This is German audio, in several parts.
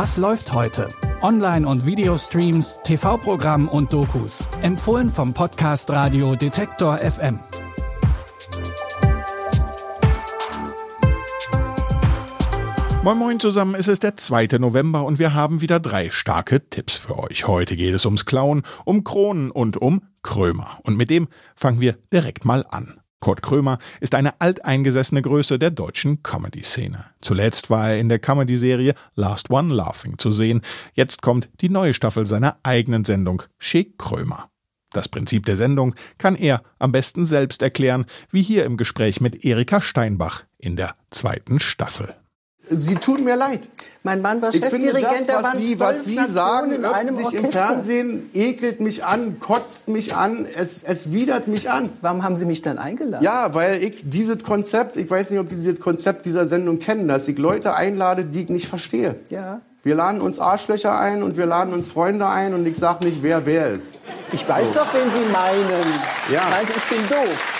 Was läuft heute? Online- und Videostreams, TV-Programm und Dokus. Empfohlen vom Podcast Radio Detektor FM. Moin Moin zusammen, es ist der 2. November und wir haben wieder drei starke Tipps für euch. Heute geht es ums Klauen, um Kronen und um Krömer. Und mit dem fangen wir direkt mal an. Kurt Krömer ist eine alteingesessene Größe der deutschen Comedy-Szene. Zuletzt war er in der Comedy-Serie Last One Laughing zu sehen. Jetzt kommt die neue Staffel seiner eigenen Sendung Schick Krömer. Das Prinzip der Sendung kann er am besten selbst erklären, wie hier im Gespräch mit Erika Steinbach in der zweiten Staffel. Sie tun mir leid. Mein Mann war Ich finde Chefdirigent, das, da was Sie, was Sie sagen in einem öffentlich im. Fernsehen, ekelt mich an, kotzt mich an, es, es widert mich an. Warum haben Sie mich dann eingeladen? Ja, weil ich dieses Konzept, ich weiß nicht, ob Sie dieses Konzept dieser Sendung kennen, dass ich Leute einlade, die ich nicht verstehe. Ja. Wir laden uns Arschlöcher ein und wir laden uns Freunde ein und ich sage nicht, wer wer ist. Ich weiß doch, wen Sie meinen. Ja. Meint, ich bin doof.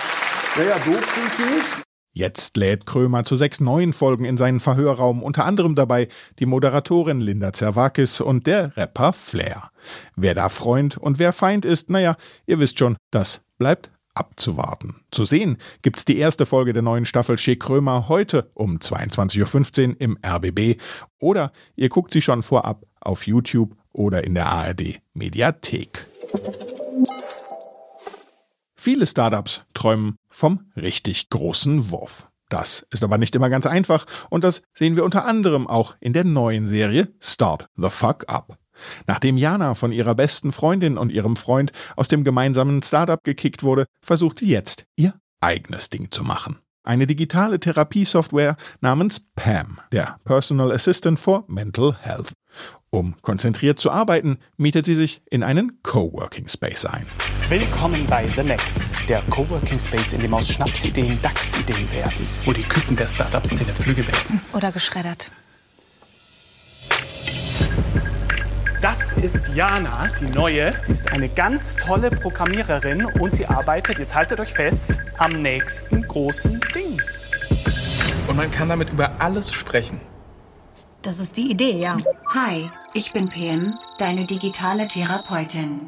Naja, doof sind Sie nicht. Jetzt lädt Krömer zu sechs neuen Folgen in seinen Verhörraum, unter anderem dabei die Moderatorin Linda Zerwakis und der Rapper Flair. Wer da Freund und wer Feind ist, naja, ihr wisst schon, das bleibt abzuwarten. Zu sehen gibt's die erste Folge der neuen Staffel Schick Krömer heute um 22.15 Uhr im RBB oder ihr guckt sie schon vorab auf YouTube oder in der ARD Mediathek. Viele Startups träumen vom richtig großen Wurf. Das ist aber nicht immer ganz einfach und das sehen wir unter anderem auch in der neuen Serie Start the Fuck Up. Nachdem Jana von ihrer besten Freundin und ihrem Freund aus dem gemeinsamen Startup gekickt wurde, versucht sie jetzt ihr eigenes Ding zu machen. Eine digitale Therapiesoftware namens PAM, der Personal Assistant for Mental Health. Um konzentriert zu arbeiten, mietet sie sich in einen Coworking Space ein. Willkommen bei The Next, der Coworking Space, in dem aus Schnapsideen DAX-Ideen werden. wo die Küken der Startup-Szene Flüge werden. Oder geschreddert. Das ist Jana, die neue. Sie ist eine ganz tolle Programmiererin und sie arbeitet, jetzt haltet euch fest, am nächsten großen Ding. Und man kann damit über alles sprechen. Das ist die Idee, ja. Hi, ich bin PM, deine digitale Therapeutin.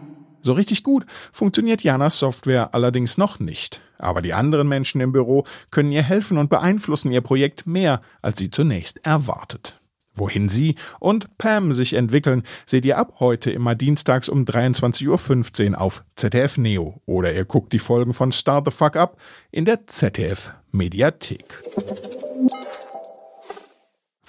So richtig gut funktioniert Janas Software allerdings noch nicht. Aber die anderen Menschen im Büro können ihr helfen und beeinflussen ihr Projekt mehr, als sie zunächst erwartet. Wohin sie und Pam sich entwickeln, seht ihr ab heute immer dienstags um 23.15 Uhr auf ZDF Neo oder ihr guckt die Folgen von Star the Fuck Up in der ZDF Mediathek.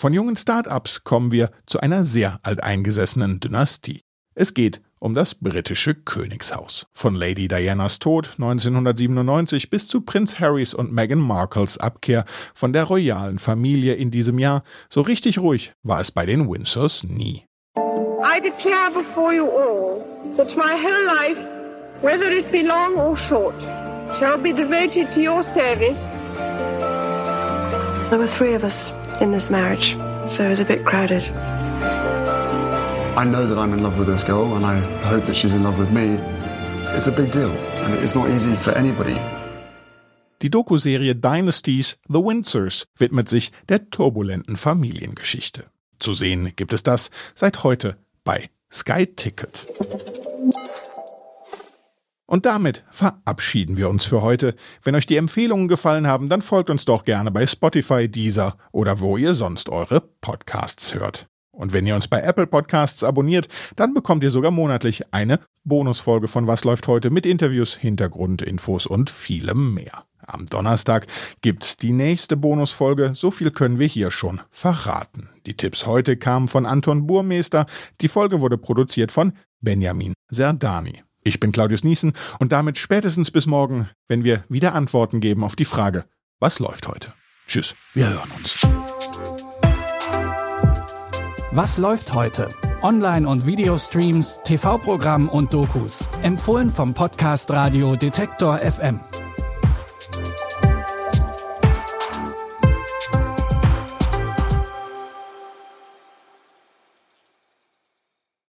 Von jungen Start-ups kommen wir zu einer sehr alteingesessenen Dynastie. Es geht um das britische Königshaus. Von Lady Dianas Tod 1997 bis zu Prinz Harrys und Meghan Markles Abkehr von der royalen Familie in diesem Jahr, so richtig ruhig war es bei den Windsors nie. I declare before you all that my whole life, whether it be long or short, shall be devoted to your service There were three of us in this marriage, so it was a bit crowded. I know that I'm in love with this girl, and I hope that she's in love with me. It's a big deal, and it's not easy for anybody. Die Dokuserie Dynasties The Windsors widmet sich der turbulenten Familiengeschichte. Zu sehen gibt es das seit heute bei Sky Ticket. Und damit verabschieden wir uns für heute. Wenn euch die Empfehlungen gefallen haben, dann folgt uns doch gerne bei Spotify, Deezer oder wo ihr sonst eure Podcasts hört. Und wenn ihr uns bei Apple Podcasts abonniert, dann bekommt ihr sogar monatlich eine Bonusfolge von Was läuft heute mit Interviews, Hintergrundinfos und vielem mehr. Am Donnerstag gibt's die nächste Bonusfolge, so viel können wir hier schon verraten. Die Tipps heute kamen von Anton Burmeister, die Folge wurde produziert von Benjamin Serdani. Ich bin Claudius Niesen und damit spätestens bis morgen, wenn wir wieder Antworten geben auf die Frage, was läuft heute? Tschüss, wir hören uns. Was läuft heute? Online- und Videostreams, TV-Programm und Dokus. Empfohlen vom Podcast Radio Detektor FM.